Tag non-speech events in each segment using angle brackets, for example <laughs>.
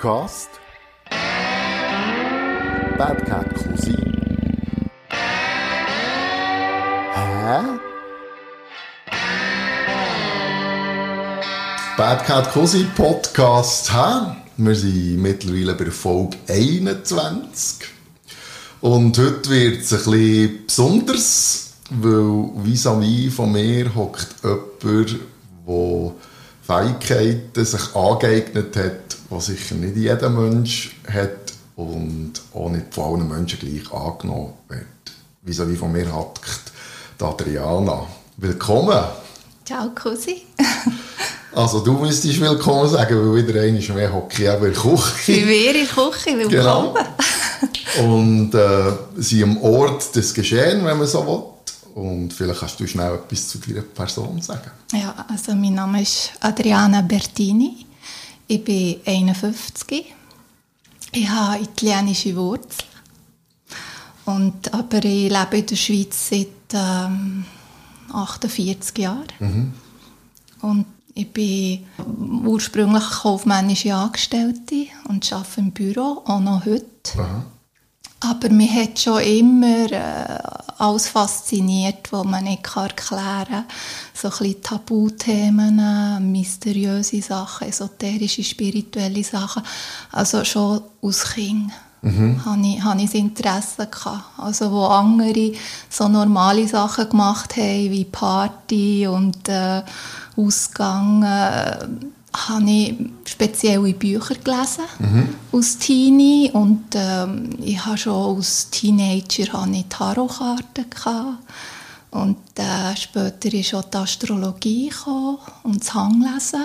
Podcast Bad Cat Cousin. Hä? Bad Cat Cousin Podcast, hä? Wir sind mittlerweile bei Folge 21. Und heute wird es ein bisschen besonders, weil vis-à-vis von mir hockt jemand, der Fähigkeiten sich angeeignet hat, die sicher nicht jeder Mensch hat und auch nicht von allen Menschen gleich angenommen wird. Vis-à-vis von mir hockt die Adriana. Willkommen! Ciao, Cosi. Also du müsstest willkommen sagen, weil wieder einmal mehr hocke ich eben in der Küche. Bei mir in der Küche, willkommen. Genau. Und äh, sind am Ort des Geschehens, wenn man so will. Und vielleicht kannst du schnell etwas zu deiner Person sagen. Ja, also mein Name ist Adriana Bertini. Ich bin 51. Ich habe italienische Wurzeln. Und, aber ich lebe in der Schweiz seit ähm, 48 Jahren. Mhm. Und ich bin ursprünglich kaufmännische Angestellte und arbeite im Büro, auch noch heute. Aha. Aber mich hat schon immer äh, alles fasziniert, was man nicht erklären kann. So ein bisschen Tabuthemen, mysteriöse Sachen, esoterische, spirituelle Sachen. Also schon aus Kind mhm. hatte ich, hatte ich Interesse. Gehabt. Also wo andere so normale Sachen gemacht haben, wie Party und äh, Ausgang, äh, habe ich spezielle Bücher gelesen Mhm. aus Teenie und ähm, ich habe schon als Teenager habe ich Tarotkarten gehabt. und äh, später ist auch die Astrologie gekommen und das Hanglesen.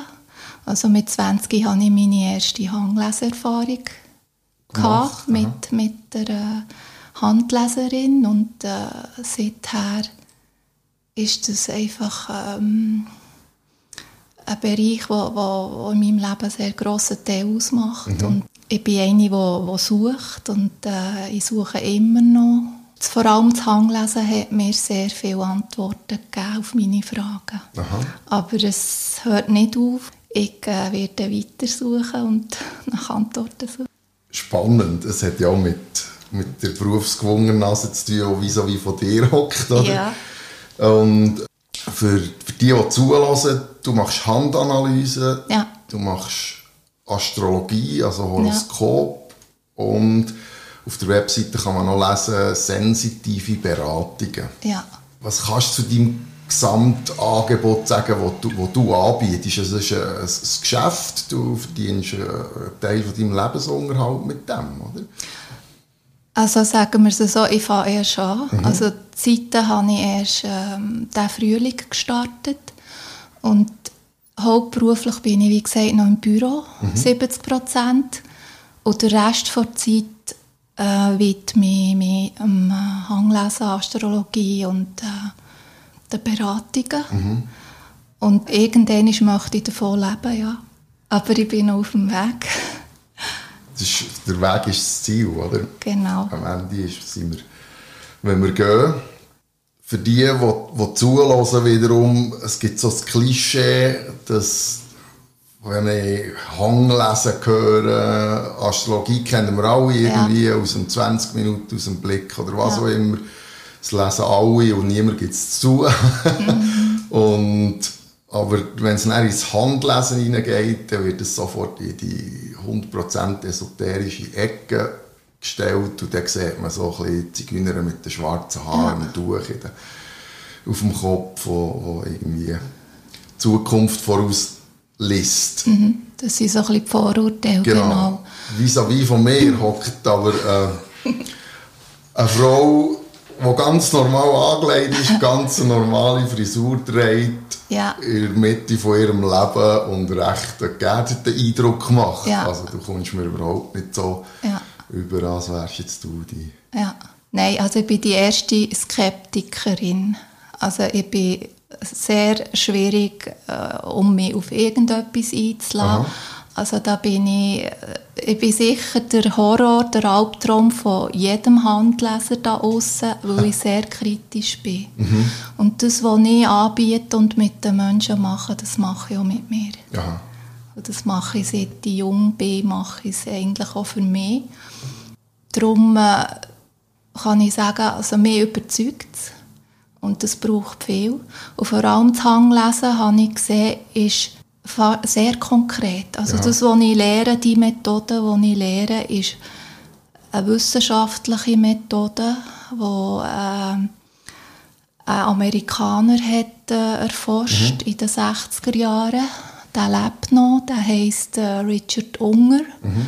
Also mit 20 hatte ich meine erste Hangleserfahrung gehabt, mit, mit der äh, Handleserin und äh, seither ist das einfach ähm, ein Bereich, der wo, wo in meinem Leben einen sehr grossen Teil ausmacht. Und ich bin eine, die, sucht und äh, ich suche immer noch. Das- Vor allem das Hanglesen hat mir sehr viele Antworten gegeben auf meine Fragen. Aha. Aber es hört nicht auf. Ich äh, werde weiter suchen und <laughs> nach Antworten suchen. Spannend. Es hat ja auch mit, mit der Berufsgewungennase zu tun, die vis-à-vis von dir hockt. Oder? Ja. Und für die, die zulassen, du machst Handanalyse, Ja. du machst Astrologie, also Horoskop und auf der Webseite kann man noch lesen, sensitive Beratungen. Ja. Was kannst du zu deinem Gesamtangebot sagen, das du, wo du anbietest? Es ist ein, ein, ein Geschäft, du verdienst einen Teil von deinem Lebensunterhalt mit dem, oder? Also sagen wir es so, ich fange erst an. Also die Seite habe ich erst ähm, diesen Frühling gestartet. Und hauptberuflich bin ich, wie gesagt, noch im Büro, 70 Prozent. Und der Rest der Zeit äh, widme ich mich dem äh, Hanglesen, Astrologie und äh, den Beratungen. Und irgendwann möchte ich davon leben, ja. Aber ich bin auf dem Weg. Ist, der Weg ist das Ziel, oder? genau. Am Ende ist, sind wir, wenn wir gehen, für die, die, die zulassen, wiederum, es gibt so das Klischee, dass, wenn ich Hanglesen höre, Astrologie kennen wir alle irgendwie aus dem 20 Minuten, aus dem Blick oder was Ja. auch immer. Das lesen alle und niemand gibt es zu. <laughs> und, aber wenn es dann ins Handlesen hineingeht, dann wird es sofort in die 100% esoterische Ecke gestellt und dann sieht man so ein bisschen die Zigeuner mit den schwarzen Haaren und Tuch der, auf dem Kopf, wo, wo irgendwie die Zukunft vorausliest. Das sind so ein bisschen die Vorurteile, Genau. genau. Vis-à-vis von mir hockt aber äh, <laughs> eine Frau, die ganz normal angelegt ist, <laughs> ganz normale Frisur trägt, Ja. in der Mitte von ihrem Leben und recht einen geerdeten Eindruck macht. Ja. Also du kommst mir überhaupt nicht so Ja. über, als wärst jetzt du die... Ja. Nein, also ich bin die erste Skeptikerin. Also ich bin sehr schwierig, äh, um mich auf irgendetwas einzulassen. Aha. Also da bin ich, äh, ich bin sicher der Horror, der Albtraum von jedem Handleser da außen, weil ich sehr kritisch bin. Und das, was ich anbiete und mit den Menschen mache, das mache ich auch mit mir. Aha. Und das mache ich seit ich jung bin, mache ich es eigentlich auch für mich. Darum äh, kann ich sagen, also mich überzeugt es. Und das braucht viel. Und vor allem das Hanglesen, habe ich gesehen, ist sehr konkret. Also ja. das, was ich lehre, die Methode, die ich lehre, ist eine wissenschaftliche Methode, die äh, ein Amerikaner hat äh, erforscht mhm. in den 60er Jahren. Der lebt noch, der heisst äh, Richard Unger. Mhm.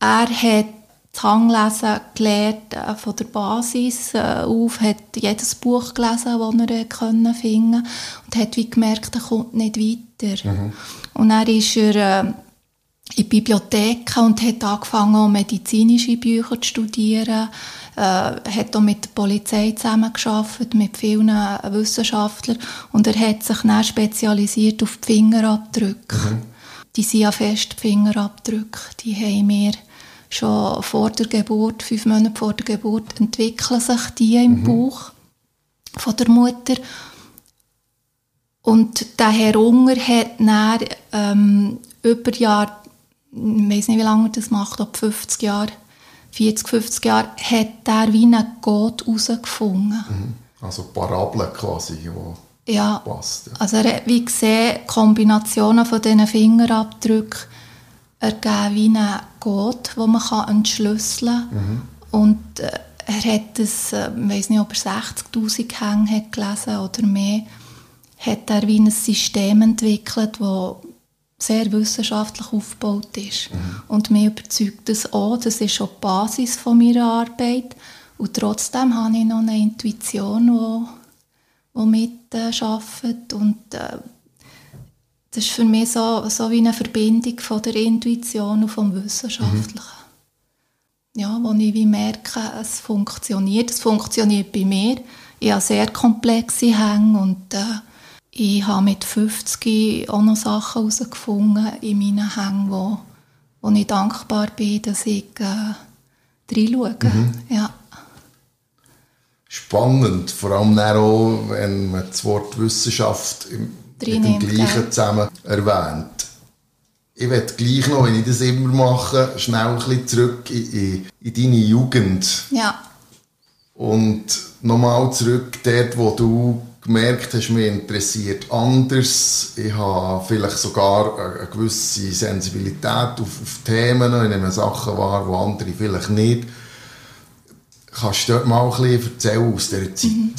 Er hat das Hanglesen gelernt äh, von der Basis auf, hat jedes Buch gelesen, das er können finden und hat wie gemerkt, er kommt nicht weiter. Mhm. Und dann ist er äh, in die Bibliothek und hat angefangen, medizinische Bücher zu studieren, äh, hat auch mit der Polizei zusammengearbeitet, mit vielen Wissenschaftlern und er hat sich dann spezialisiert auf die Fingerabdrücke. Mhm. Die sind ja fest Fingerabdrücke, die haben wir schon vor der Geburt, fünf Monate vor der Geburt, entwickeln sich die im mhm. Bauch von der Mutter. Und der Herr Unger hat dann ähm, über Jahre, ich weiß nicht, wie lange er das macht, ob 50 Jahre, 40, 50 Jahre, hat er wie einen Gott herausgefunden. Mhm. Also Parabeln quasi, wo ja, passt. Ja. Also er hat wie gesehen, Kombinationen von diesen Fingerabdrücken ergeben wie einen Code, den man kann entschlüsseln kann. Mhm. Und äh, er hat es, äh, ich weiß nicht, ob er 60'000 Hänge hat gelesen oder mehr, hat er wie ein System entwickelt, das sehr wissenschaftlich aufgebaut ist. Mhm. Und mir überzeugt das auch, das ist auch die Basis von meiner Arbeit. Und trotzdem habe ich noch eine Intuition, die, die mitarbeitet. Und äh, das ist für mich so, so wie eine Verbindung von der Intuition und vom Wissenschaftlichen. Mhm. Ja, wo ich wie merke, es funktioniert. Es funktioniert bei mir. Ich habe sehr komplexe Hänge und äh, ich habe mit 50 auch noch Sachen herausgefunden in meinen Hängen, wo, wo ich dankbar bin, dass ich äh, reinschaue. Mhm. Ja. Spannend, vor allem auch, wenn man das Wort Wissenschaft im mit dem Gleichen zusammen erwähnt. Ich werde gleich noch, wenn ich das immer mache, schnell ein bisschen zurück in, in, in deine Jugend. Ja. Und nochmal zurück dort, wo du gemerkt hast, mich interessiert anders. Ich habe vielleicht sogar eine gewisse Sensibilität auf, auf Themen, ich nehme Sachen wahr, die andere vielleicht nicht. Kannst du dort mal ein bisschen erzählen aus dieser Zeit? Mhm.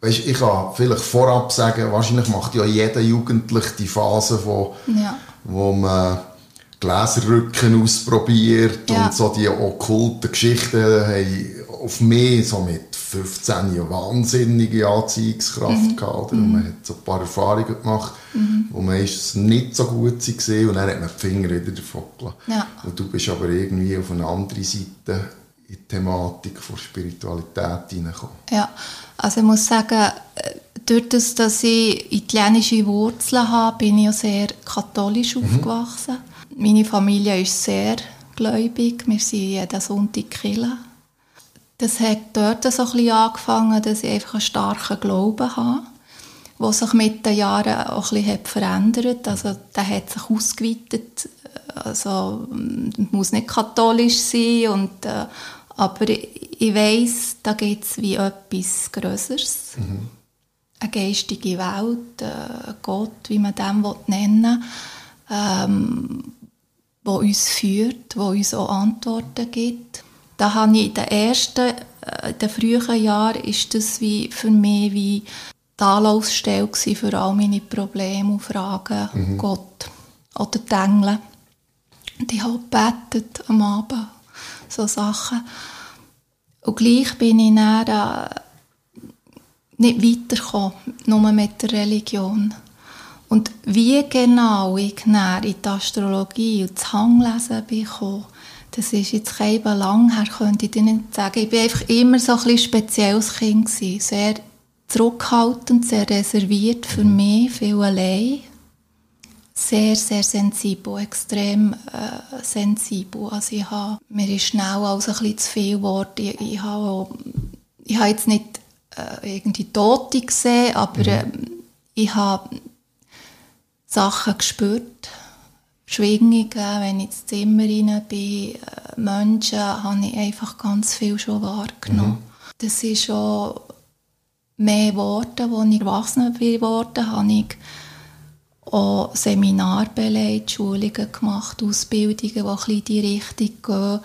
Weißt, ich kann vielleicht vorab sagen, wahrscheinlich macht ja jeder Jugendliche die Phase, wo, ja. wo man Gläserrücken ausprobiert ja. und so die okkulten Geschichten haben auf mich so mit 15 eine wahnsinnige Anziehungskraft mhm. gehabt. Mhm. Man hat so ein paar Erfahrungen gemacht, mhm. wo meistens nicht so gut waren und dann hat man die Finger wieder davon gelassen. Ja. Und du bist aber irgendwie auf eine andere Seite in die Thematik von Spiritualität hineingekommen. Ja, also ich muss sagen, äh, durch das, dass ich italienische Wurzeln habe, bin ich ja sehr katholisch mhm. aufgewachsen. Meine Familie ist sehr gläubig, wir sind jeden Sonntag Kirche. Das hat dort so ein bisschen angefangen, dass ich einfach einen starken Glauben habe, der sich mit den Jahren auch ein bisschen verändert hat. Also der hat sich ausgeweitet, also muss nicht katholisch sein und äh, aber ich, weiss, da gibt es wie etwas Größeres. Mhm. Eine geistige Welt, äh, Gott, wie man den nennen will, ähm, wo uns führt, wo uns auch Antworten gibt. Da habe ich in den ersten, äh, in den frühen Jahren ist das wie für mich wie die Anlaufstelle für all meine Probleme und Fragen. Mhm. Gott oder die Engel. Und ich habe gebetet am Abend so Sachen. Und gleich bin ich dann äh, nicht weitergekommen, nur mit der Religion. Und wie genau ich in die Astrologie und das Hanglesen bekomme, das ist jetzt kein lang her, könnte ich dir nicht sagen. Ich war einfach immer so ein bisschen spezielles Kind. Gewesen. Sehr zurückhaltend, sehr reserviert für mich, viel allein sehr, sehr sensibel, extrem äh, sensibel. Also ich habe, mir ist schnell alles ein bisschen zu viel geworden. Ich, ich, habe, ich habe jetzt nicht äh, irgendwie Tote gesehen, aber mhm. äh, ich habe Sachen gespürt, Schwingungen, wenn ich ins Zimmer rein bin, äh, Menschen, habe ich einfach ganz viel schon wahrgenommen. Mhm. Das ist schon mehr Worte, als ich erwachsen bin geworden, habe ich auch Seminar beleidigt, Schulungen gemacht, Ausbildungen, die ein bisschen in die Richtung gehen,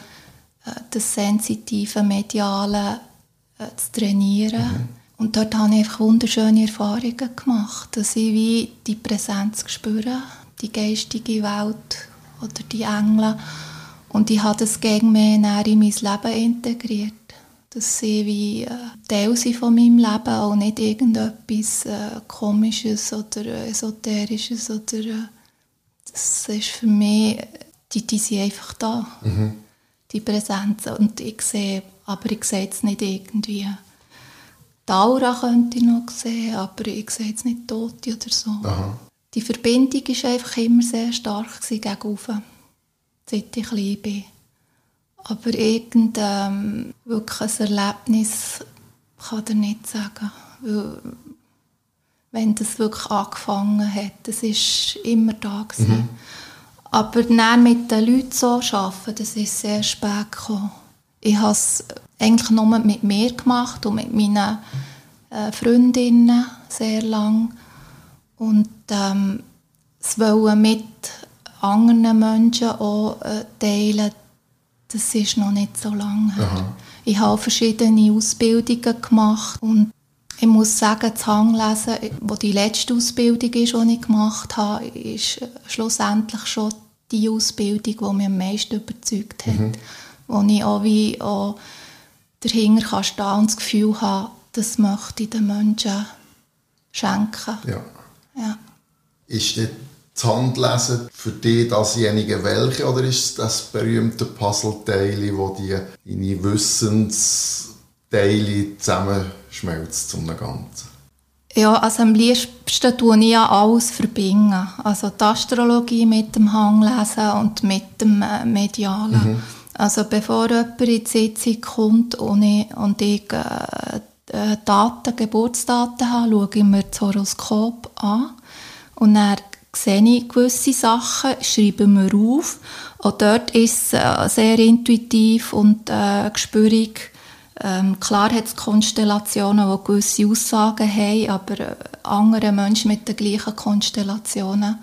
äh, das sensitive Mediale äh, zu trainieren. Mhm. Und dort habe ich einfach wunderschöne Erfahrungen gemacht, dass ich wie die Präsenz spüre, die geistige Welt oder die Engel. Und ich habe das gegen mich in mein Leben integriert dass sie wie äh, Teil sind von meinem Leben, auch nicht irgendetwas äh, Komisches oder Esoterisches. Oder, äh, das ist für mich, die, die sind einfach da, mhm. die Präsenz. Und ich sehe, aber ich sehe jetzt nicht irgendwie, die Aura könnte ich noch sehen, aber ich sehe jetzt nicht Tote oder so. Aha. Die Verbindung war einfach immer sehr stark gegenüber, seit ich klein bin. Aber irgendein ähm, wirklich ein Erlebnis kann er nicht sagen. Weil, wenn das wirklich angefangen hat, das ist immer da gewesen. Mhm. Aber dann mit den Leuten so arbeiten, das ist sehr spät gekommen. Ich habe es eigentlich nur mit mir gemacht und mit meinen äh, Freundinnen sehr lang. Und ähm, es wollen mit anderen Menschen auch äh, teilen, das ist noch nicht so lange her. Ich habe verschiedene Ausbildungen gemacht und ich muss sagen, das Hanglesen, wo die letzte Ausbildung ist, die ich gemacht habe, ist schlussendlich schon die Ausbildung, die mich am meisten überzeugt hat. Mhm. Wo ich auch wie auch dahinter kann stehen und das Gefühl habe, das möchte ich den Menschen schenken. Ja. ja. Ist das Handlesen für dich dasjenige welche oder ist es das berühmte Puzzleteil, wo die deine Wissensteile zusammenschmelzt zum Ganzen? Ja, also am liebsten tue ich ja alles verbinden. Also die Astrologie mit dem Hanglesen und mit dem äh, Medialen. Mhm. Also bevor jemand in die Sitzung kommt und ich, und ich äh, äh Daten, Geburtsdaten habe, schaue ich mir das Horoskop an und dann sehe ich gewisse Sachen, schreibe mir auf. Auch dort ist es äh, sehr intuitiv und äh, gespürig. Ähm, klar hat es Konstellationen, die gewisse Aussagen haben, aber äh, andere Menschen mit den gleichen Konstellationen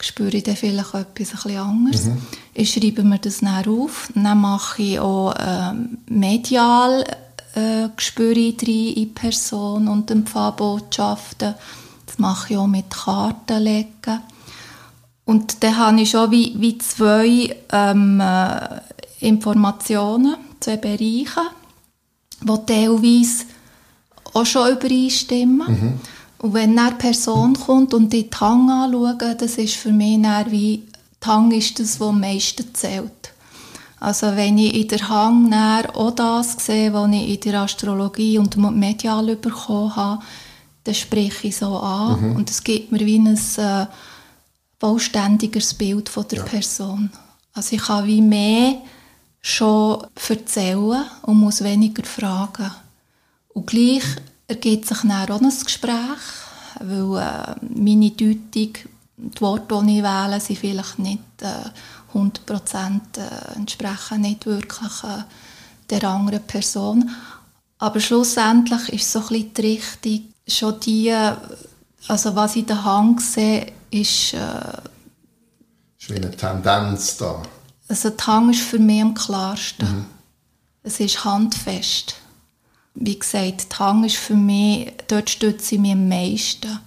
spüre ich dann vielleicht etwas bisschen anderes. Mhm. Ich schreibe mir das dann auf. Dann mache ich auch ähm, medial äh, spüre ich rein in die Person und empfange Botschaften. Das mache ich auch mit Kartenlegen. Und dann habe ich schon wie, wie zwei ähm, äh, Informationen, zwei Bereiche, die teilweise auch schon übereinstimmen. Mhm. Und wenn eine Person kommt und die Tang anschaut, das ist für mich dann wie, Tang ist das, was am meisten zählt. Also wenn ich in der Hang auch das sehe, was ich in der Astrologie und medial bekommen habe, dann spreche ich so an mhm. und es gibt mir wie ein äh, vollständigeres Bild von der ja. Person. Also ich kann wie mehr schon erzählen und muss weniger fragen. Und gleich ergibt sich dann auch ein Gespräch, weil äh, meine Deutung, die Worte, die ich wähle, sind vielleicht nicht äh, 100% äh, entsprechen nicht wirklich äh, der anderen Person. Aber schlussendlich ist so ein bisschen die Richtung, schon die, also was ich in der Hand sehe, ist... Äh, ist wie eine Tendenz da. Also der Hang ist für mich am klarsten. Mhm. Es ist handfest. Wie gesagt, der Hang ist für mich, dort stütze ich mich am meisten.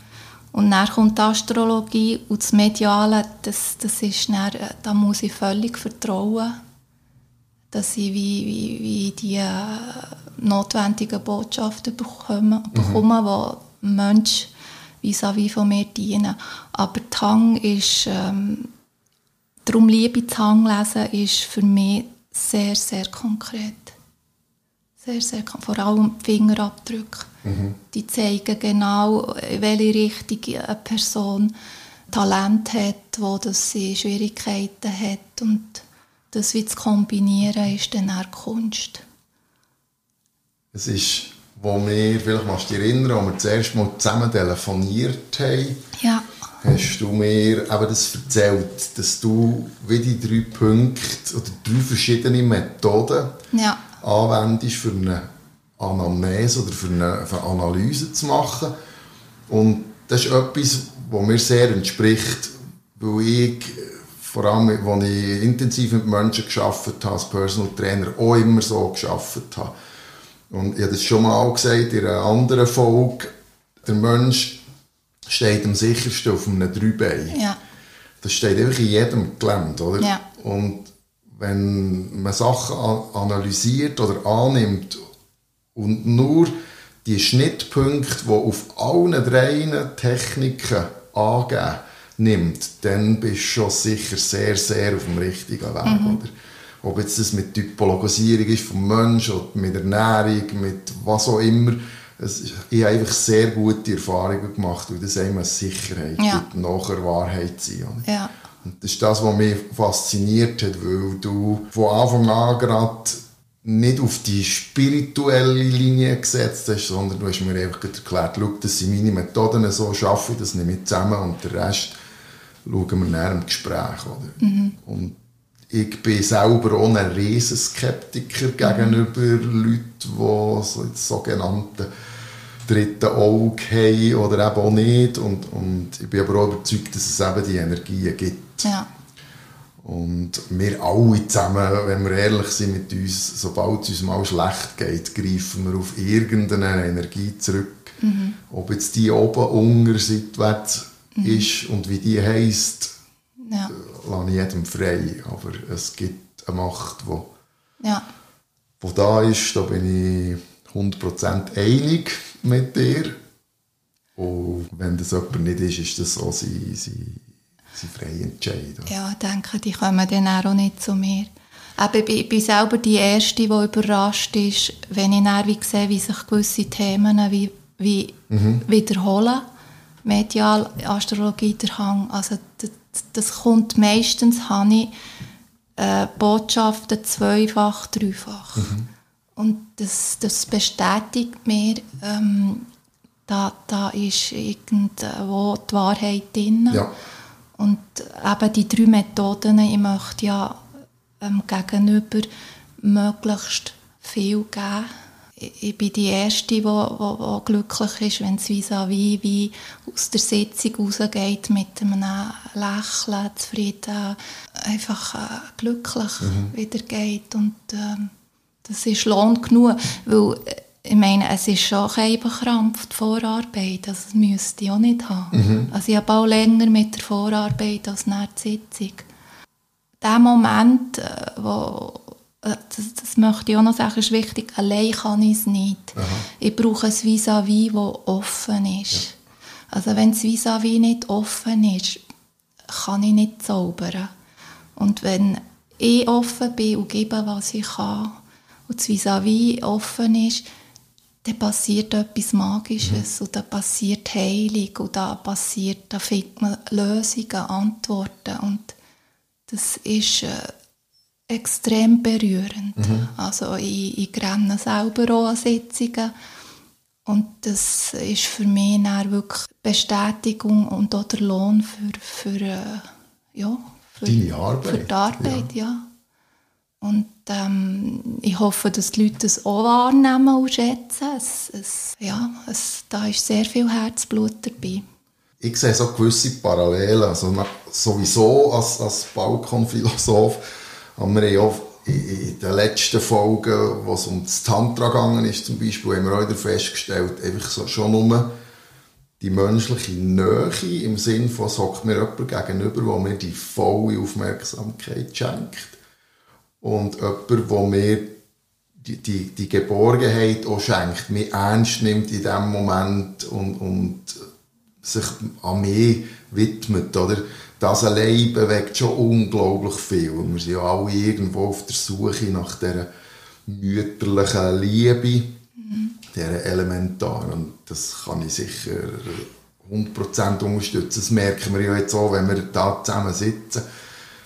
Und dann kommt die Astrologie und das Mediale, das, das ist dann, da muss ich völlig vertrauen, dass ich wie, wie, wie die äh, notwendigen Botschaften bekomme, mhm. bekomme die Menschen vis-à-vis von mir dienen. Aber Tang ist, ähm, darum liebe ich Tang lesen, ist für mich sehr, sehr konkret. Sehr, sehr Vor allem die Fingerabdrücke. Mhm. Die zeigen genau, in welche Richtung eine Person Talent hat, wo das sie Schwierigkeiten hat. Und das wie zu kombinieren, ist dann auch Kunst. Es ist, wo wir, vielleicht machst du dich erinnern, als wir zuerst mal zusammen telefoniert haben, ja. hast du mir eben das erzählt, dass du wie die drei Punkte oder drei verschiedene Methoden Ja. anwendest für eine Anamnese oder für eine, für eine Analyse zu machen. Und das ist etwas, was mir sehr entspricht, weil ich, vor allem, als ich intensiv mit Menschen geschafft habe, als Personal Trainer, auch immer so geschafft habe. Und ich habe das schon mal gesagt in einer anderen Folge, der Mensch steht am sichersten auf einem Dreibein. Ja. Das steht einfach in jedem Gelände, oder? Ja. Und wenn man Sachen an- analysiert oder annimmt und nur die Schnittpunkte, die auf allen drei Techniken angeben, nimmt, dann bist du schon sicher sehr, sehr auf dem richtigen Weg, oder? Ob jetzt das mit Typologisierung ist vom Menschen oder mit Ernährung, mit was auch immer. Es, ich habe einfach sehr gute Erfahrungen gemacht, weil das eine Sicherheit Ja. gibt, nachher Wahrheit sein. oder? Ja. Und das ist das, was mich fasziniert hat, weil du von Anfang an gerade nicht auf die spirituelle Linie gesetzt hast, sondern du hast mir einfach erklärt, schau, das sind meine Methoden, so schaffe ich das nicht mit zusammen und den Rest schauen wir näher im Gespräch. Oder? Und ich bin selber auch ein Riesenskeptiker gegenüber Leuten, die so das sogenannte dritte Auge haben oder eben auch nicht. Und, und ich bin aber auch überzeugt, dass es eben die Energien gibt. Ja. Und wir alle zusammen, wenn wir ehrlich sind mit uns, sobald es uns mal schlecht geht, greifen wir auf irgendeine Energie zurück. Ob jetzt die oben, unter, seitwärts ist und wie die heisst, Ja. lasse ich jedem frei. Aber es gibt eine Macht, die Ja. wo da ist, da bin ich 100% einig mit dir. Und wenn das jemand nicht ist, ist das so sein, sein, sein freier Entscheid. Ja, ich denke, die kommen dann auch nicht zu mir. Aber ich bin- selber die Erste, die überrascht ist, wenn ich dann wie sehe, wie sich gewisse Themen wie, wie wiederholen. Medial, Astrologie, der Hang. Also das, das kommt meistens, habe ich äh, Botschaften zweifach, dreifach. Und das, das bestätigt mir, ähm, da, da ist irgendwo die Wahrheit drin. Ja. Und eben die drei Methoden, ich möchte ja ähm, gegenüber möglichst viel geben. Ich, bin die Erste, die wo glücklich ist, wenn es vis-à-vis wie aus der Sitzung rausgeht mit einem Lächeln, zufrieden, einfach äh, glücklich wieder geht. Und ähm, das ist Lohn genug, weil äh, ich meine, es ist schon ein bekrampft, die Vorarbeit. Das müsste ich auch nicht haben. Also ich habe auch länger mit der Vorarbeit als nach der Sitzung. Der Moment, äh, wo, das, das möchte ich auch noch sagen, ist wichtig, allein kann ich es nicht. Ich brauche ein Vis-à-vis, das offen ist. Also wenn das Vis-à-vis nicht offen ist, kann ich nicht zaubern. Und wenn ich offen bin und gebe, was ich kann, und das Vis-à-vis offen ist, dann passiert etwas Magisches und da passiert Heilung und da passiert, da findet man Lösungen, Antworten und das ist äh, extrem berührend. Also ich, ich renne selber auch an Sitzungen und das ist für mich dann wirklich Bestätigung und auch der Lohn für, für, äh, ja, für, Deine Arbeit, für die Arbeit, ja. Und ähm, ich hoffe, dass die Leute das auch wahrnehmen und schätzen. Es, es, ja, es, da ist sehr viel Herzblut dabei. Ich sehe so gewisse Parallelen. Also sowieso als, als Balkonphilosoph haben wir ja in, den letzten Folgen, wo es um das Tantra gegangen ist, zum Beispiel, haben wir auch wieder festgestellt, einfach so, schon nur die menschliche Nähe im Sinn von, es hockt mir jemand gegenüber, der mir die volle Aufmerksamkeit schenkt. Und jemand, der mir die, die, die Geborgenheit auch schenkt, mich ernst nimmt in dem Moment und, und sich an mich widmet. Oder? Das allein bewegt schon unglaublich viel. Und wir sind ja alle irgendwo auf der Suche nach dieser mütterlichen Liebe, dieser elementaren. Und das kann ich sicher 100% unterstützen. Das merken wir ja jetzt auch, wenn wir da zusammen sitzen.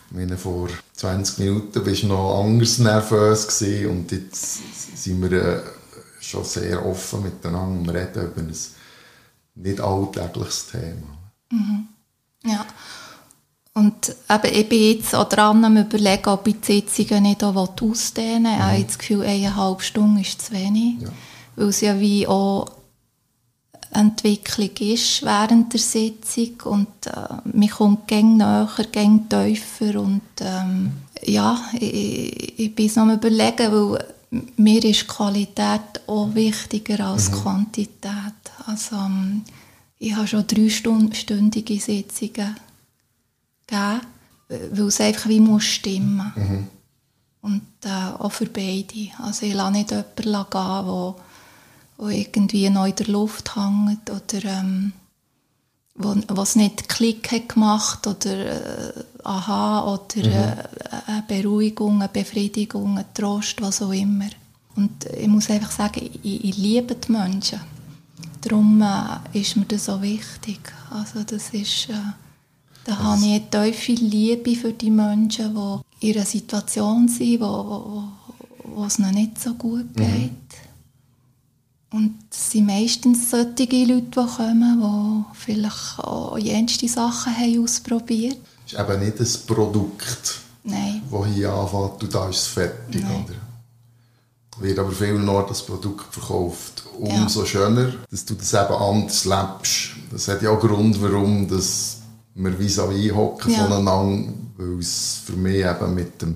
Ich meine, vor 20 Minuten warst du noch anders nervös gewesen und jetzt sind wir äh, schon sehr offen miteinander und reden über ein nicht alltägliches Thema. Ja. Und eben, ich bin jetzt auch dran am überlegen, ob ich die Sitzungen nicht auch ausdehnen will. Mhm. Ich habe das Gefühl, eineinhalb Stunden ist zu wenig. Ja. Weil es ja wie auch Entwicklung ist während der Sitzung und äh, man kommt gäng näher, gäng tiefer und ähm, ja, ich, ich bin es noch am überlegen, weil mir ist Qualität auch wichtiger als mhm. Quantität. Also ähm, ich habe schon dreistündige Sitzungen gegeben, weil es einfach wie muss stimmen. Mhm. Und äh, auch für beide. Also ich lasse nicht jemanden gehen, der wo irgendwie noch in der Luft hängt oder ähm, wo, was nicht Klick hat gemacht oder äh, Aha oder mhm. äh, eine Beruhigung, eine Befriedigung, ein Trost, was auch immer. Und ich muss einfach sagen, ich, ich liebe die Menschen. Darum äh, ist mir das so wichtig. Also das ist, äh, da also habe ich eine tiefe Liebe für die Menschen, die in einer Situation sind, wo, wo, wo es ihnen nicht so gut mhm. geht. Mhm. Und es sind meistens solche Leute, die kommen, die vielleicht auch jenste Sachen haben ausprobiert haben. Es ist eben nicht ein Produkt, Nein. das hier anfängt und da ist es fertig. Nein. Oder? Wird aber viel noch das Produkt verkauft. Umso ja. schöner, dass du das eben anders lebst. Das hat ja auch Grund, warum dass wir vis-à-vis hocken ja. voneinander, weil es für mich eben mit dem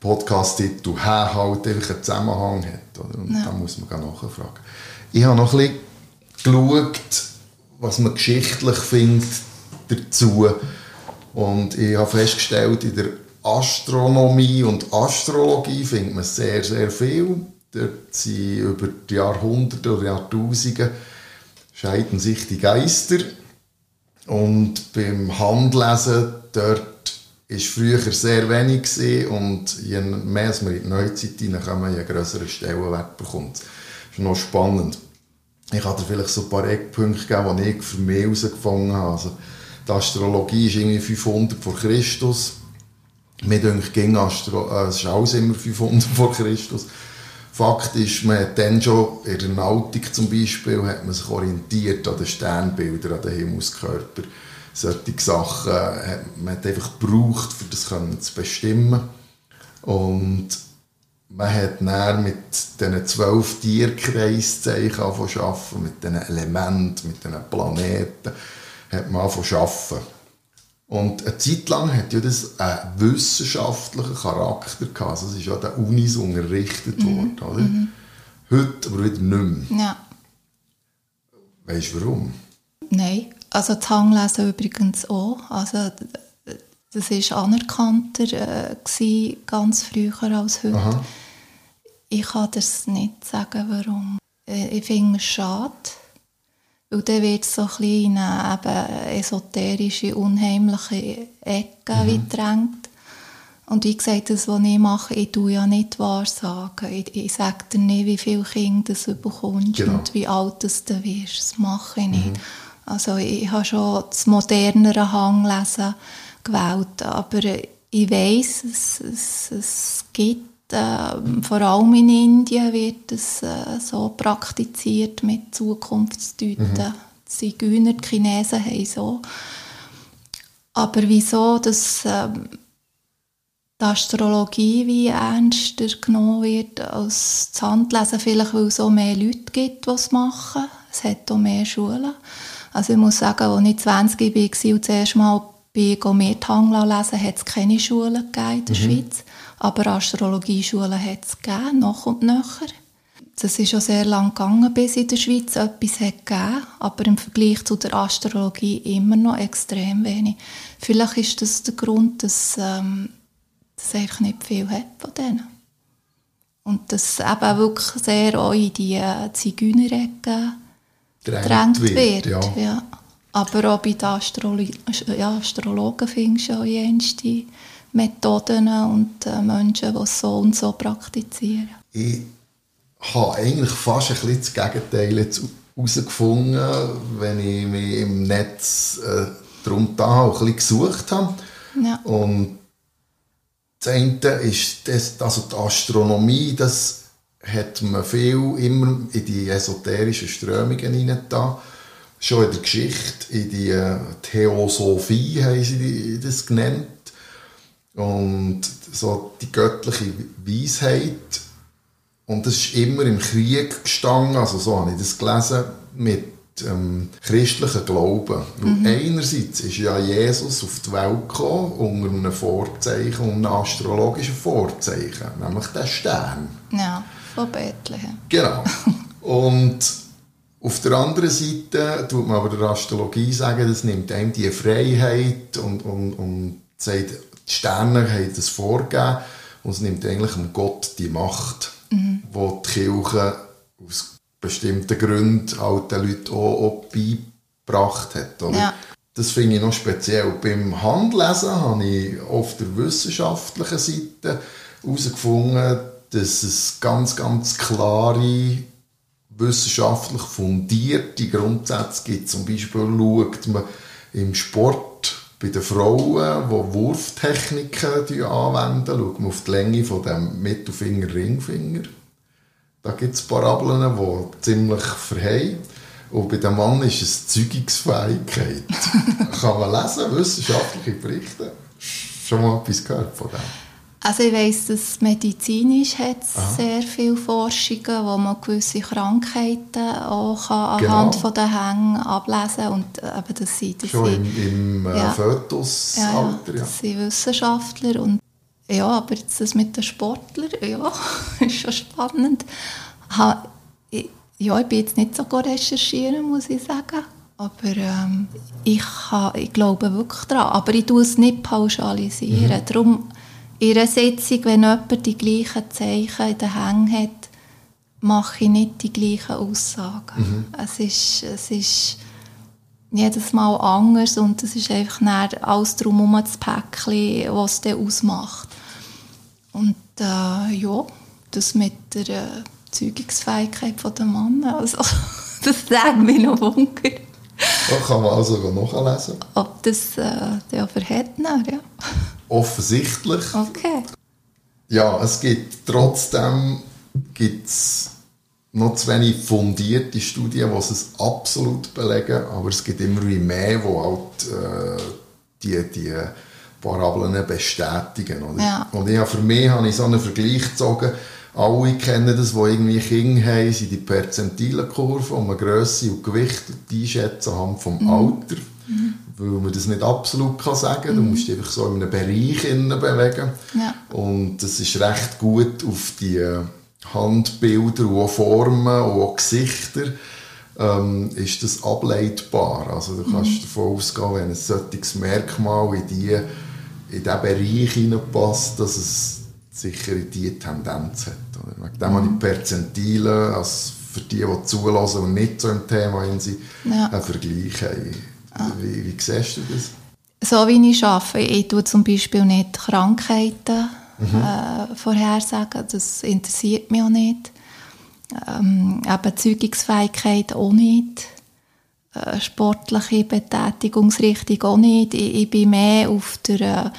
Podcast-Titel «Hä» halt einfach einen Zusammenhang hat. Oder? Und ja. da muss man nachfragen. Ich habe noch ein bisschen geschaut, was man geschichtlich findet dazu. Und ich habe festgestellt, in der Astronomie und Astrologie findet man sehr, sehr viel. Dort sind über die Jahrhunderte oder Jahrtausende scheiden sich die Geister. Und beim Handlesen dort war früher sehr wenig gewesen, und je mehr man in die Neuzeit hineinkommt, je größeren Stellenwert bekommt. Das ist noch spannend. Ich kann dir vielleicht so ein paar Eckpunkte geben, die ich für mich herausgefunden habe. Also, die Astrologie ist irgendwie 500 vor Christus. Mir denkt, ging Astro äh, es ist alles immer 500 vor Christus. Fakt ist, man hat dann schon in der Nautik zum Beispiel hat man sich orientiert an den Sternbildern, an den Himmelskörpern solche Sachen hat man hat einfach gebraucht, um das zu bestimmen. Und man hat dann mit diesen zwölf Tierkreiszeichen arbeiten, mit diesen Elementen, mit diesen Planeten, hat man arbeiten. Und eine Zeit lang hat ja das einen wissenschaftlichen Charakter gehabt. Also es ist ja an den Unis unterrichtet mhm. worden, oder? Mhm. Heute aber wieder nicht mehr. Ja. Weißt du warum? Nein. Also das Hanglesen übrigens auch. Also das war anerkannter äh, gewesen, ganz früher als heute. Aha. Ich kann das nicht sagen, warum. Äh, ich finde es schade, weil dann wird es so ein in eine esoterische, unheimliche Ecke mhm. gedrängt. Und wie gesagt, das, was ich mache, ich tue ja nicht wahrsagen. Ich, ich sage dir nicht, wie viele Kinder du bekommst genau. und wie alt du wirst. Das mache ich nicht. Mhm. Also ich habe schon das modernere Hanglesen gewählt, aber ich weiß, es, es, es gibt, äh, vor allem in Indien wird es äh, so praktiziert mit Zukunftsdeuten. Mhm. Die Zigeuner, die Chinesen haben so. Aber wieso, dass äh, die Astrologie wie ernster genommen wird als das Handlesen, vielleicht weil es so mehr Leute gibt, die es machen. Es hat auch mehr Schulen. Also ich muss sagen, als ich 20 war und zuerst mal bei Gourmet-Hangla lesen, hat es keine Schulen gegeben in der mhm. Schweiz. Aber Astrologieschulen hat es gegeben, noch und nöcher. Das ist schon sehr lang gegangen, bis in der Schweiz etwas hat gegeben, aber im Vergleich zu der Astrologie immer noch extrem wenig. Vielleicht ist das der Grund, dass ähm, es einfach nicht viel hat von denen. Und das eben wirklich sehr auch in die äh, Zigeunerecke gedrängt wird. ja. ja. Aber auch bei den Astrolo ja, Astrologen findest du auch jenste Methoden und äh, Menschen, die es so und so praktizieren. Ich habe eigentlich fast ein bisschen das Gegenteil herausgefunden, wenn ich mich im Netz äh, darum da ein bisschen gesucht habe. Ja. Und das eine ist das, also die Astronomie, das hat man viel immer in die esoterischen Strömungen hineingetan. schon in der Geschichte, in die äh, Theosophie haben sie das genannt. Und so die göttliche Weisheit. Und das ist immer im Krieg gestanden, also so habe ich das gelesen, mit ähm, christlichen Glauben. Mhm. Einerseits ist ja Jesus auf die Welt gekommen, unter einem Vorzeichen, und einem astrologischen Vorzeichen, nämlich der Stern. Ja, von Bethlehem. Genau. <laughs> Und auf der anderen Seite tut man aber der Astrologie sagen, das nimmt einem die Freiheit und, und, und sagt, die Sterne haben das vorgegeben und es nimmt eigentlich um Gott die Macht, mhm. die die Kirche aus bestimmten Gründen den Leuten auch, auch beigebracht hat. Oder? Ja. Das finde ich noch speziell. Beim Handlesen habe ich auf der wissenschaftlichen Seite herausgefunden, dass es ganz, ganz klare, wissenschaftlich fundierte Grundsätze gibt. Zum Beispiel schaut man im Sport bei den Frauen, die Wurftechniken anwenden, schaut man auf die Länge von dem Mittelfinger, Ringfinger. Da gibt es Parabeln, die ziemlich verheilen. Und bei dem Mann ist es Zeugungsfähigkeit. <laughs> Kann man lesen, wissenschaftliche Berichte. Schon mal etwas gehört von dem? Also ich weiss, dass medizinisch hat sehr viele Forschungen, wo man gewisse Krankheiten auch kann genau. anhand von den Hängen ablesen kann. Und äh, eben, das sind, das Schon sind, im, im äh, ja, Fötusalter, ja. Das sind Wissenschaftler und ja, aber jetzt das mit den Sportlern, <laughs> ja, ist schon spannend. Ha, ich, ja, ich bin jetzt nicht so gut recherchieren, muss ich sagen. Aber ähm, ich, ha, ich glaube wirklich daran. Aber ich tue es nicht pauschalisieren. Mhm. Darum, in einer Sitzung, wenn jemand die gleichen Zeichen in den Hängen hat, mache ich nicht die gleichen Aussagen. Mhm. Es, ist, es ist jedes Mal anders und es ist einfach alles drumherum das Päckchen, was es dann ausmacht. Und äh, ja, das mit der äh, Zeugungsfähigkeit der Männer, also, <laughs> das sagt mich noch Wunder. Da kann man also nachlesen. Ob das äh, der verhält, ja. Offensichtlich. Okay. Ja, es gibt trotzdem gibt's noch zu wenig fundierte Studien, die es absolut belegen, aber es gibt immer mehr, die halt äh, die, die Parabeln bestätigen. Oder? Ja. Und ja, für mich habe ich so einen Vergleich gezogen. Alle kennen das, die irgendwie Kinder haben, sind die Perzentilenkurve, um eine Grösse und Gewicht einschätzen anhand vom mhm. Alter. Mhm. Weil man das nicht absolut kann sagen kann. Mhm. Du musst dich einfach so in einem Bereich bewegen. Ja. Und das ist recht gut auf die Handbilder und auch Formen und auch Gesichter ähm, ist das ableitbar. Also du kannst mhm. davon ausgehen, wenn ein solches Merkmal in die in diesen Bereich hineinpasst, dass es sicher diese Tendenz hat. Oder? Wegen dem mhm. habe ich Perzentile, also für die, die zulassen und nicht so im Thema sind, ja. einen Vergleich haben. Wie, wie siehst du das? So wie ich arbeite, ich tue zum Beispiel nicht Krankheiten mhm. äh, vorhersagen, das interessiert mich auch nicht. Ähm, eben Zeugungsfähigkeit auch nicht. Äh, sportliche Betätigungsrichtung auch nicht. Ich, ich bin mehr auf der äh,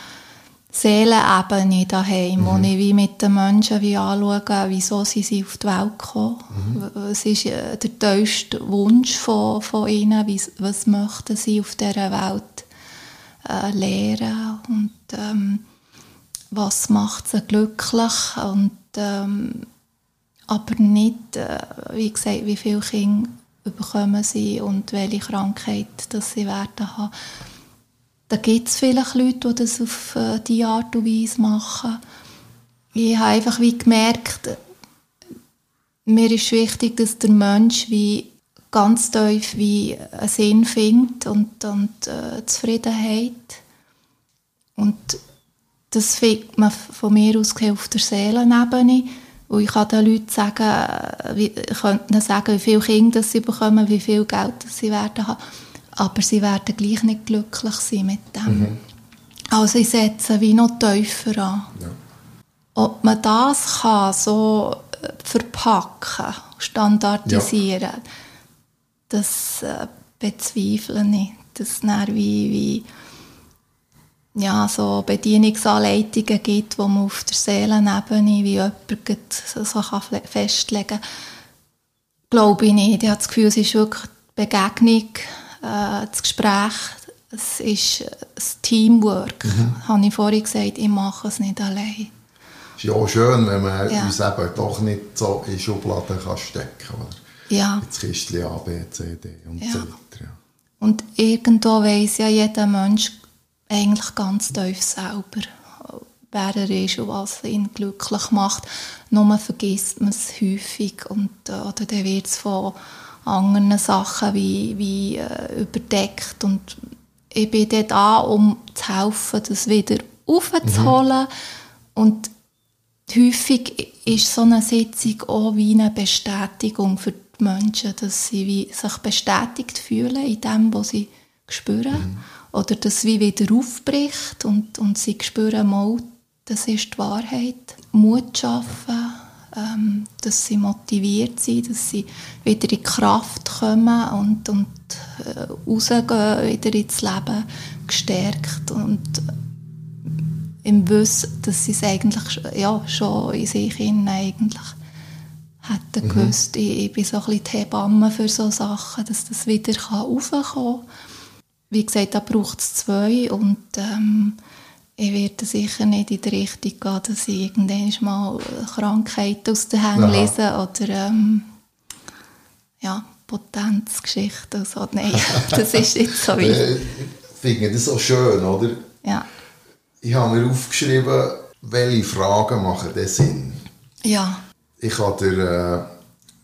Seelenebene daheim, mhm. wo ich wie mit den Menschen wie anschaue, wieso sie sind auf die Welt gekommen. Mhm. Was ist äh, der tiefste Wunsch von, von ihnen? Wie, was möchten sie auf dieser Welt äh, lernen? Und ähm, was macht sie glücklich? Und, ähm, aber nicht, äh, wie gesagt, wie viele Kinder bekommen sie und welche Krankheit das sie werden haben. Da gibt es vielleicht Leute, die das auf äh, diese Art und Weise machen. Ich habe einfach wie gemerkt, mir ist wichtig, dass der Mensch wie ganz tief wie einen Sinn findet und, und äh, Zufriedenheit. Und das findet man von mir aus auf der Seelenebene. Und ich kann den Leuten sagen, wie, sagen, wie viele Kinder sie bekommen, wie viel Geld sie werden haben. Aber sie werden gleich nicht glücklich sein mit dem. Mhm. Also ich setze wie noch tiefer an. Ja. Ob man das kann, so äh, verpacken, standardisieren, ja. das äh, bezweifle ich. Das wie, wie ja, so Bedienungsanleitungen gibt, wo man auf der Seelenebene wie jemand so, so festlegen kann, glaube ich nicht. Ich habe das Gefühl, es ist wirklich Begegnung, äh, das Gespräch, es ist das Teamwork. Mhm. Habe ich vorhin gesagt, ich mache es nicht allein. Es ist ja auch schön, wenn man ja. uns eben doch nicht so in Schubladen kann stecken kann. Ja. Jetzt Kistchen A, B, C, D und ja. so weiter. Ja. Und irgendwo weiss ja jeder Mensch eigentlich ganz tief selber, wer er ist und was ihn glücklich macht. Nur vergisst man es häufig und, äh, oder dann wird es von anderen Sachen wie, wie äh, überdeckt und ich bin dort da, um zu helfen, das wieder aufzuholen. Mhm. Und häufig ist so eine Sitzung auch wie eine Bestätigung für die Menschen, dass sie wie sich bestätigt fühlen in dem, was sie spüren. Mhm. Oder dass wie wieder aufbricht und, und sie spüren, mal, das ist die Wahrheit. Mut schaffen, ähm, dass sie motiviert sind, dass sie wieder in die Kraft kommen und, und äh, rausgehen, wieder ins Leben gestärkt und im Wissen, dass sie es eigentlich ja, schon in sich eigentlich hätten mhm. gewusst. Ich, ich bin so ein bisschen die Hebamme für solche Sachen, dass das wieder raufkommen kann. Wie gesagt, da braucht es zwei und ähm, ich werde sicher nicht in die Richtung gehen, dass ich irgendwann mal Krankheiten aus den Händen lese oder ähm, ja, Potenzgeschichten. So. Nein, <laughs> das ist nicht so wichtig. ich finde das so schön, oder? Ja. Ich habe mir aufgeschrieben, welche Fragen machen den Sinn. Ja. Ich kann dir äh,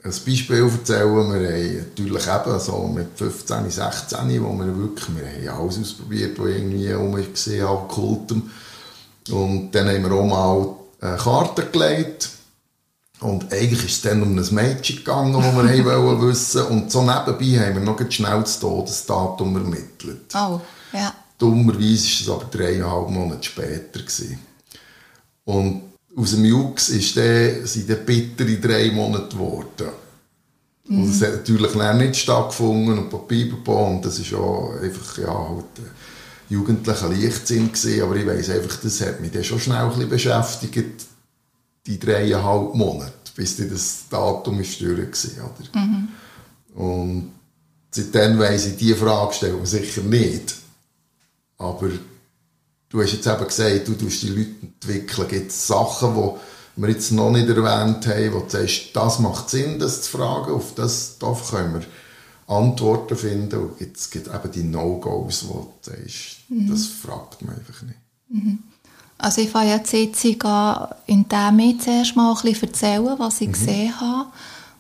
ein Beispiel erzählen. Wir haben natürlich eben so mit 15, 16, wo wir wirklich, wir haben alles ausprobiert, was irgendwie um mich gesehen habe, Kultem. Und dann haben wir auch mal eine Karte gelegt. Und eigentlich ist es dann um ein Mädchen gegangen, das wir <laughs> wollen wissen Und so nebenbei haben wir noch schnell das Todesdatum ermittelt. Oh, ja. Dummerweise war es aber dreieinhalb Monate später. Gewesen. Und aus dem Jux ist der, sind dann bittere drei Monate geworden. Mhm. Und es hat natürlich nicht stattgefunden und Papiberbo und das war auch einfach, ja, halt jugendlicher Leichtsinn gewesen, aber ich weiss einfach, das hat mich dann schon schnell ein bisschen beschäftigt, die dreieinhalb Monate, bis das Datum ist durch war, oder? Mhm. Und seitdem weiss ich, diese Frage stellen sicher nicht. Aber Du hast jetzt eben gesagt, du tust die Leute entwickeln. Gibt es Sachen, die wir jetzt noch nicht erwähnt haben, wo du sagst, das macht Sinn, das zu fragen, auf das darauf können wir Antworten finden. Und es gibt eben die No-Gos, wo du sagst, mhm. das fragt man einfach nicht. Mhm. Also ich fange jetzt die Sitzung an, indem ich zuerst mal ein bisschen erzähle, was ich mhm. gesehen habe.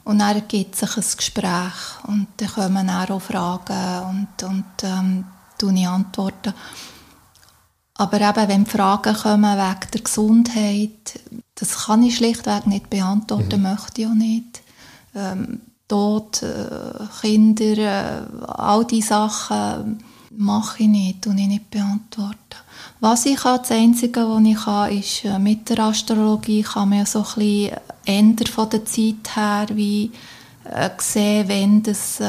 Und dann ergibt sich ein Gespräch und dann kommen auch Fragen und, und ähm, ich antworten. Aber eben, wenn Fragen kommen wegen der Gesundheit, das kann ich schlichtweg nicht beantworten, mhm. möchte ich auch nicht. Ähm, Tod, äh, Kinder, äh, all diese Sachen mache ich nicht und ich nicht beantworten. Was ich kann, das Einzige, was ich kann, ist äh, mit der Astrologie kann man ja so ein bisschen ändern von der Zeit her, wie äh, sehen, wenn das, äh,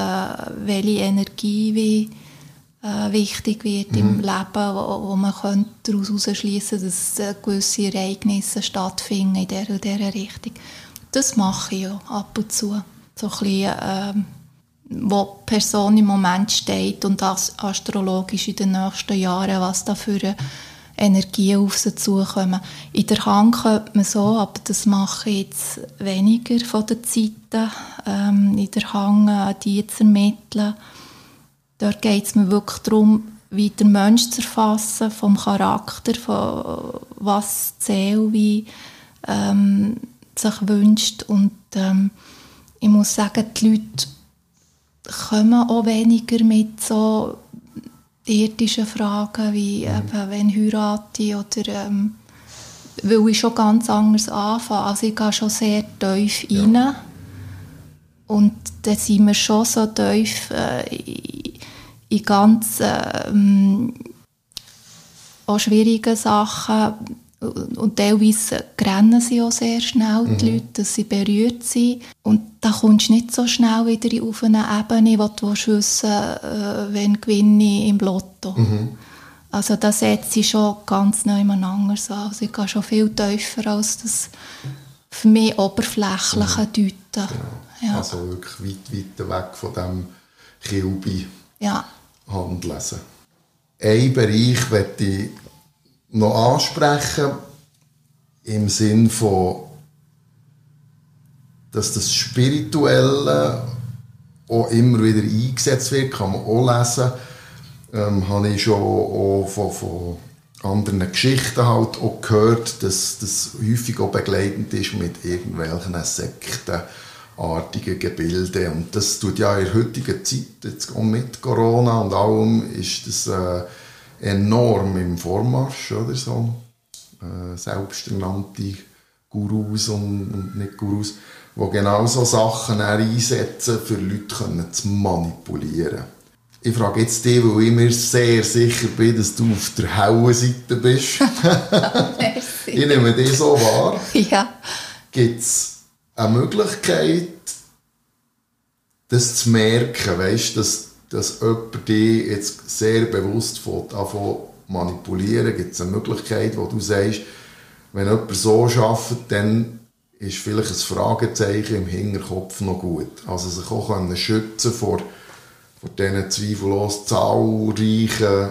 welche Energie wie äh, wichtig wird mhm. im Leben, wo, wo man daraus herausschließen könnte, dass äh, gewisse Ereignisse stattfinden in dieser oder dieser Richtung. Das mache ich ja ab und zu. So ein bisschen, äh, wo die Person im Moment steht und das astrologisch in den nächsten Jahren, was da für Energien auf sie zukommen. In der Hand könnte man so, aber das mache ich jetzt weniger von den Zeiten, ähm, in der Hand äh, die zu ermitteln Dort geht es mir wirklich darum, wie der Mensch zu erfassen, vom Charakter, von was die Seele wie, ähm, sich wünscht. Und ähm, ich muss sagen, die Leute kommen auch weniger mit so irdischen Fragen wie mhm. eben, wenn heirate oder ähm, weil ich schon ganz anders anfange. Also ich gehe schon sehr tief ja. rein und dann sind wir schon so tief äh, in ganz ähm, auch schwierigen Sachen und teilweise rennen sie auch sehr schnell, mhm. die Leute, dass sie berührt sind. Und da kommst du nicht so schnell wieder auf eine Ebene, wo du wissen äh, wenn gewinne ich im Lotto. Mhm. Also da setzt sie schon ganz neu anders an. Also ich gehe schon viel tiefer als das für mich oberflächliche mhm. Deuten. Genau. Ja. Also wirklich weit, weit weg von dem Kilby Ja. Handlesen. Ein Bereich möchte ich noch ansprechen, im Sinn von, dass das Spirituelle auch immer wieder eingesetzt wird, kann man auch lesen. Ähm, habe ich schon auch von, von anderen Geschichten halt auch gehört, dass das häufig auch begleitend ist mit irgendwelchen sektenartigen Gebilden. Und das tut ja in der heutigen Zeit, jetzt mit Corona und allem, ist das äh, enorm im Vormarsch, oder so. Äh, selbsternannte Gurus und, und nicht Gurus, die genau so Sachen einsetzen, für Leute können zu manipulieren. Ich frage jetzt dich, weil ich mir sehr sicher bin, dass du auf der hellen Seite bist. <laughs> <laughs> ich nehme dich so wahr. Ja. Gibt es eine Möglichkeit, das zu merken, weißt, dass, dass jemand dich jetzt sehr bewusst von manipulieren Gibt es eine Möglichkeit, wo du sagst, wenn jemand so arbeitet, dann ist vielleicht ein Fragezeichen im Hinterkopf noch gut. Also sich auch können schützen vor, vor diesen zweifellos zahlreichen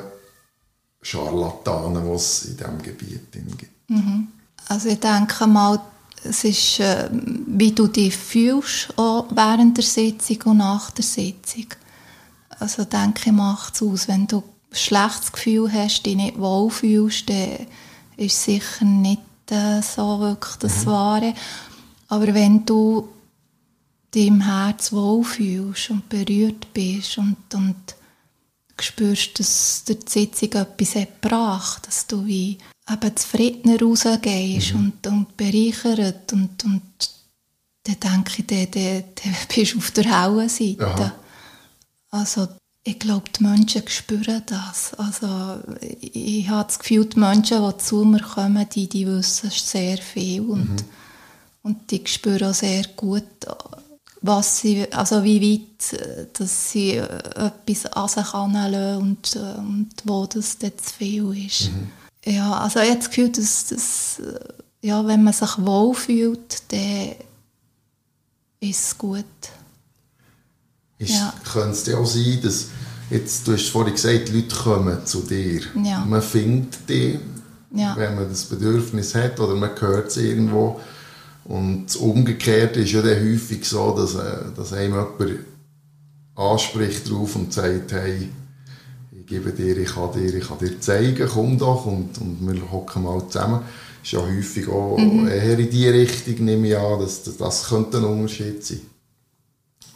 Scharlatanen, die es in diesem Gebiet gibt. Mhm. Also ich denke mal, es ist, äh, wie du dich fühlst, auch während der Sitzung und nach der Sitzung. Also denke ich, macht es aus. Wenn du ein schlechtes Gefühl hast, dich nicht wohlfühlst, dann ist sicher nicht äh, so wirklich das mhm. Wahre. Aber wenn du dich im Herz wohlfühlst und berührt bist und, und spürst, dass dir die Sitzung etwas hat gebracht, dass du wie eben zufriedener rausgehst mhm. und, und bereichert und, und dann denke ich, dann, dann, dann <laughs> bist du auf der hellen Seite. Aha. Also ich glaube, die Menschen spüren das. Also ich, ich habe das Gefühl, die Menschen, die zu mir kommen, die, die wissen sehr viel und, mhm. und die spüren auch sehr gut, was sie, also wie weit dass sie etwas an sich und, und wo das dann zu viel ist. Mhm. Ja, also ich habe das Gefühl, dass, dass ja, wenn man sich wohlfühlt, dann ist es gut. Ist, ja. Könnte es auch sein, dass, jetzt, du hast vorhin gesagt, die Leute kommen zu dir. Ja. Man findet dich, ja. wenn man das Bedürfnis hat oder man hört es irgendwo. Und umgekehrt ist ja dann häufig so, dass, äh, dass einem jemand anspricht drauf und sagt, hey, gebe dir, ich kann dir, ich kann dir zeigen, komm doch und, und wir hocken mal zusammen. Das ist ja häufig auch mhm. eher in die Richtung, nehme ich an, dass, dass das könnte ein Unterschied sein.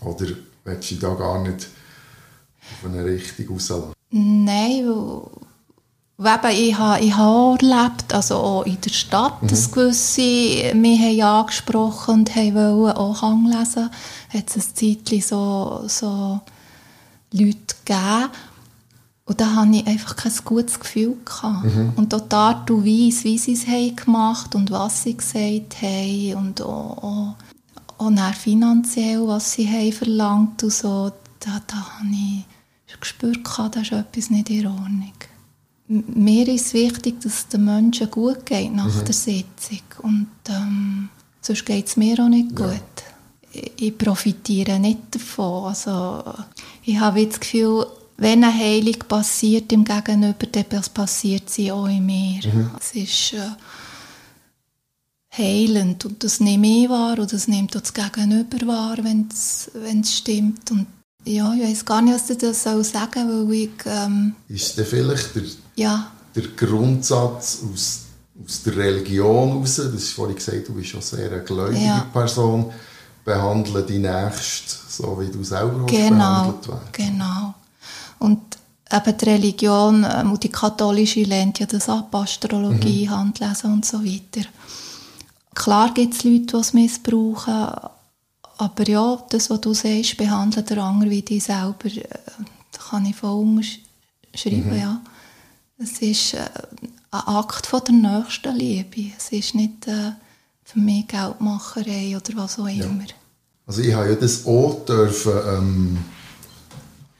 Oder willst du da gar nicht auf eine Richtung rauslassen? Nein, weil, ich habe, ich habe erlebt, also auch in der Stadt, mhm. dass gewisse mich haben angesprochen und wollten auch Hang lesen. Hat es ein Zeitchen so, so Leute gegeben. Und da hatte ich einfach kein gutes Gefühl. Gehabt. Mhm. Und auch die Art und Weise, wie sie es haben gemacht und was sie gesagt haben und auch, auch, auch finanziell, was sie haben verlangt und so, da, da habe ich gespürt, da ist etwas nicht in Ordnung. Mir ist wichtig, dass es den Menschen gut geht nach mhm. der Sitzung. Und ähm, sonst geht es mir auch nicht gut. Ja. Ich, ich profitiere nicht davon. Also, ich habe das Gefühl, wenn eine Heilung passiert im Gegenüber, dann passiert sie auch in mir. Mhm. Es ist äh, heilend und das nehme ich wahr und das nimmt auch das Gegenüber wahr, wenn es stimmt. Und ja, ich weiß gar nicht, was ich das sagen soll, weil ich... Ähm, ist das vielleicht der, ja. der Grundsatz aus, aus der Religion heraus, das ist vorhin gesagt, du bist schon sehr eine gläubige ja. Person, behandle die Nächste so, wie du selber genau, behandelt werden. Genau, und eben die Religion, ähm, die katholische lernt ja das ab, Astrologie, mhm. Handlesen und so weiter. Klar gibt es Leute, die es missbrauchen, aber ja, das, was du sagst, behandeln der andere wie dich selber, äh, kann ich voll unterschreiben, mhm. ja. Es ist äh, ein Akt von der nächsten Liebe. Es ist nicht äh, für mich Geldmacherei oder was auch immer. Ja. Also ich habe ja das auch dürfen, ähm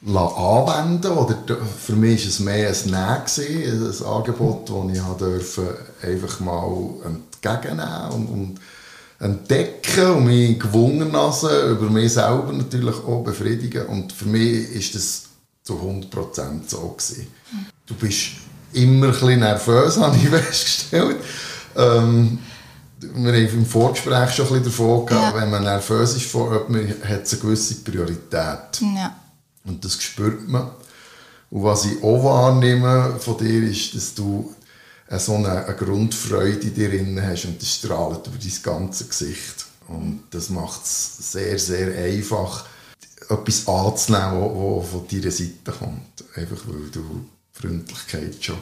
anwenden oder für mich war es mehr ein Nein, ein Angebot, das ich durfte einfach mal entgegennehmen und, und entdecken und mich gewungen lassen, über mich selber natürlich auch befriedigen. Und für mich ist das zu 100% so gewesen. Du bist immer ein bisschen nervös, <laughs> habe ich festgestellt. Ähm, wir haben im Vorgespräch schon ein bisschen davon gehabt, ja. wenn man nervös ist vor jemandem, hat es eine gewisse Priorität. Ja. Und das spürt man. Und was ich auch wahrnehme von dir, ist, dass du so eine, eine Grundfreude in dir drin hast und das strahlt über dein ganze Gesicht. Und das macht es sehr, sehr einfach, etwas anzunehmen, was von deiner Seite kommt. Einfach weil du Freundlichkeit schon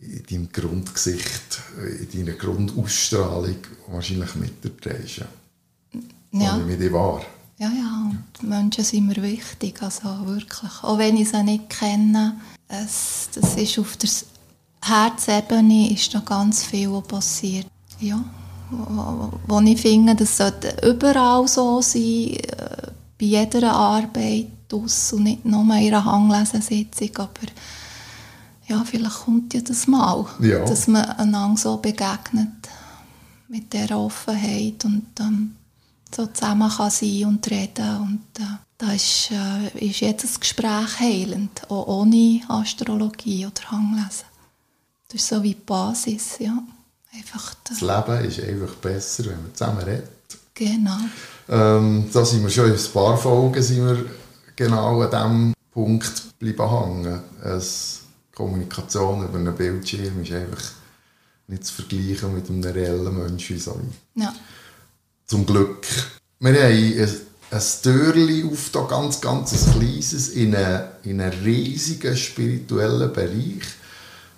in deinem Grundgesicht, in deiner Grundausstrahlung wahrscheinlich mitträgst. Ja. Wie mit dir wahr. Ja, ja, und Menschen sind mir wichtig, also wirklich. Auch wenn ich sie nicht kenne, es, das ist auf der Herzebene ist da ganz viel passiert. Ja, wo, wo ich finde, das sollte überall so sein, äh, bei jeder Arbeit aus und nicht nur in einer Hanglesensitzung, aber ja, vielleicht kommt ja das mal, ja. dass man einander so begegnet mit dieser Offenheit und ähm, so zusammen kann sein und reden und äh, da ist, äh, ist jedes Gespräch heilend, auch ohne Astrologie oder Hanglesen. Das ist so wie die Basis, ja. Einfach das Leben ist einfach besser, wenn man zusammen redet. Genau. Ähm, da sind wir schon in ein paar Folgen sind wir genau an diesem Punkt bleiben hängen. Es, Kommunikation über einen Bildschirm ist einfach nicht zu vergleichen mit einem reellen Menschen wie so. Ja. Zum Glück. Wir haben ein, ein Türchen auf, da ganz, ganz ein kleines, in einen, in einen riesigen spirituellen Bereich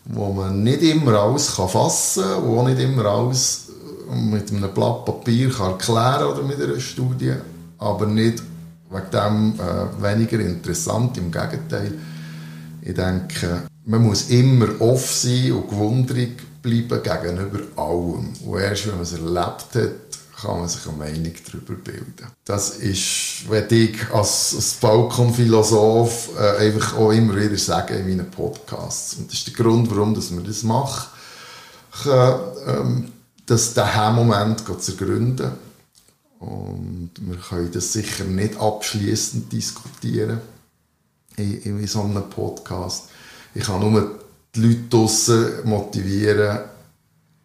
wo man nicht immer alles fassen kann, wo auch nicht immer alles mit einem Blatt Papier kann erklären oder mit einer Studie, aber nicht wegen dem äh, weniger interessant, im Gegenteil. Ich denke, man muss immer offen sein und gewundrig bleiben gegenüber allem. Und erst wenn man es erlebt hat, kann man sich eine Meinung darüber bilden. Das ist, wenn ich als, als Balkonphilosoph äh, einfach auch immer wieder sage in meinen Podcasts. Und das ist der Grund, warum dass wir das machen. Ähm, dass der Moment zu ergründen. Und wir können das sicher nicht abschließend diskutieren in, in so einem Podcast. Ich kann nur die Leute draussen motivieren,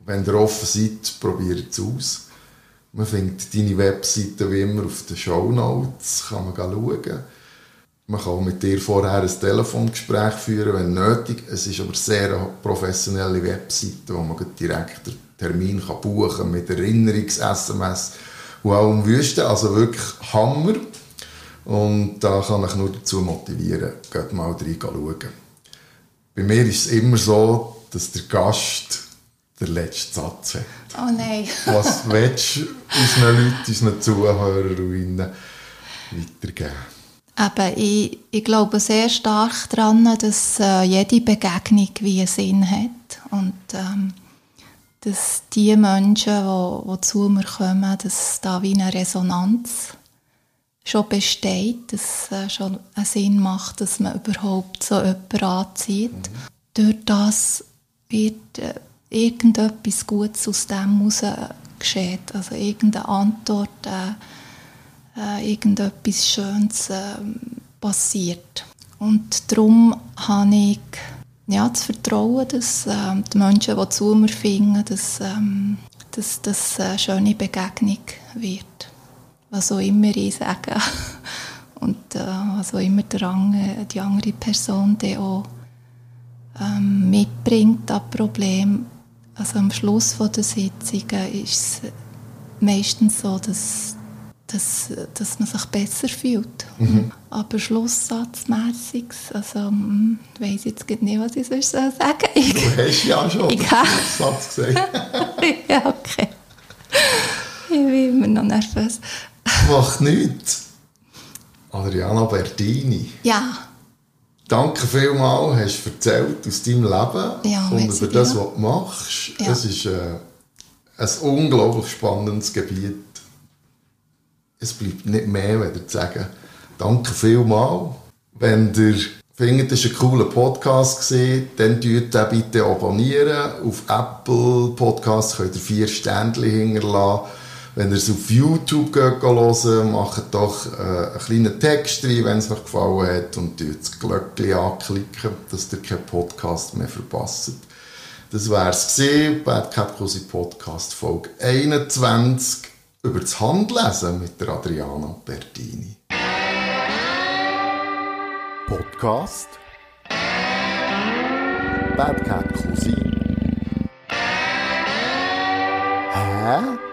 wenn ihr offen seid, probiert es aus. Man findet deine Webseite wie immer auf den Show Notes, kann man schauen. Man kann mit dir vorher ein Telefongespräch führen, wenn nötig. Es ist aber sehr eine professionelle Webseite, wo man direkt den Termin kann buchen kann, mit Erinnerungs-SMS und auch um Wüste. Also wirklich Hammer. Und da kann ich nur dazu motivieren, geht mal reinschauen. Bei mir ist es immer so, dass der Gast den letzten Satz hat. Oh nein. <laughs> Was willst du unseren Leuten, unseren Zuhörerinnen weitergeben? Eben, ich, ich glaube sehr stark daran, dass äh, jede Begegnung wie einen Sinn hat. Und ähm, dass die Menschen, die, die zu mir kommen, dass da wie eine Resonanz schon besteht, dass es äh, schon einen Sinn macht, dass man überhaupt so jemanden anzieht. Mhm. Durch das wird äh, irgendetwas Gutes aus dem heraus geschieht. Also irgendeine Antwort, äh, äh, irgendetwas Schönes äh, passiert. Und darum habe ich ja, das Vertrauen, dass äh, die Menschen, die zu mir finden, dass, ähm, dass das eine schöne Begegnung wird. Was auch immer ich sage. <laughs> Und äh, was auch immer der andere, die andere Person auch ähm, mitbringt, das Problem, also am Schluss der Sitzungen ist es meistens so, dass, dass, dass man sich besser fühlt. Mhm. Aber schlusssatzmässig, also hm, ich weiss jetzt nicht, was ich sonst sagen soll. Ich, du hast ja schon ich den Schlusssatz gesagt. <laughs> ja, okay. Ich bin immer noch nervös. Macht nichts. Adriana Bertini. Ja. Danke vielmals, hast du erzählt aus deinem Leben ja, und über das, was du machst. Ja. Es ist äh, ein unglaublich spannendes Gebiet. Es bleibt nicht mehr, wenn zu sagen, danke vielmals. Wenn ihr findet, es war ein cooler Podcast, dann abonniert den bitte abonnieren. Auf Apple Podcasts könnt ihr vier Ständchen hinterlassen wenn ihr es auf YouTube geht, hören, macht doch äh, einen kleinen Text rein, wenn es euch gefallen hat und das Glöckchen anklicken, damit ihr keinen Podcast mehr verpasst. Das war es gewesen, Bad Capcosi Podcast Folge 21 über das Handlesen mit der Adriana Bertini. Podcast Bad Cat Cousin. Hä?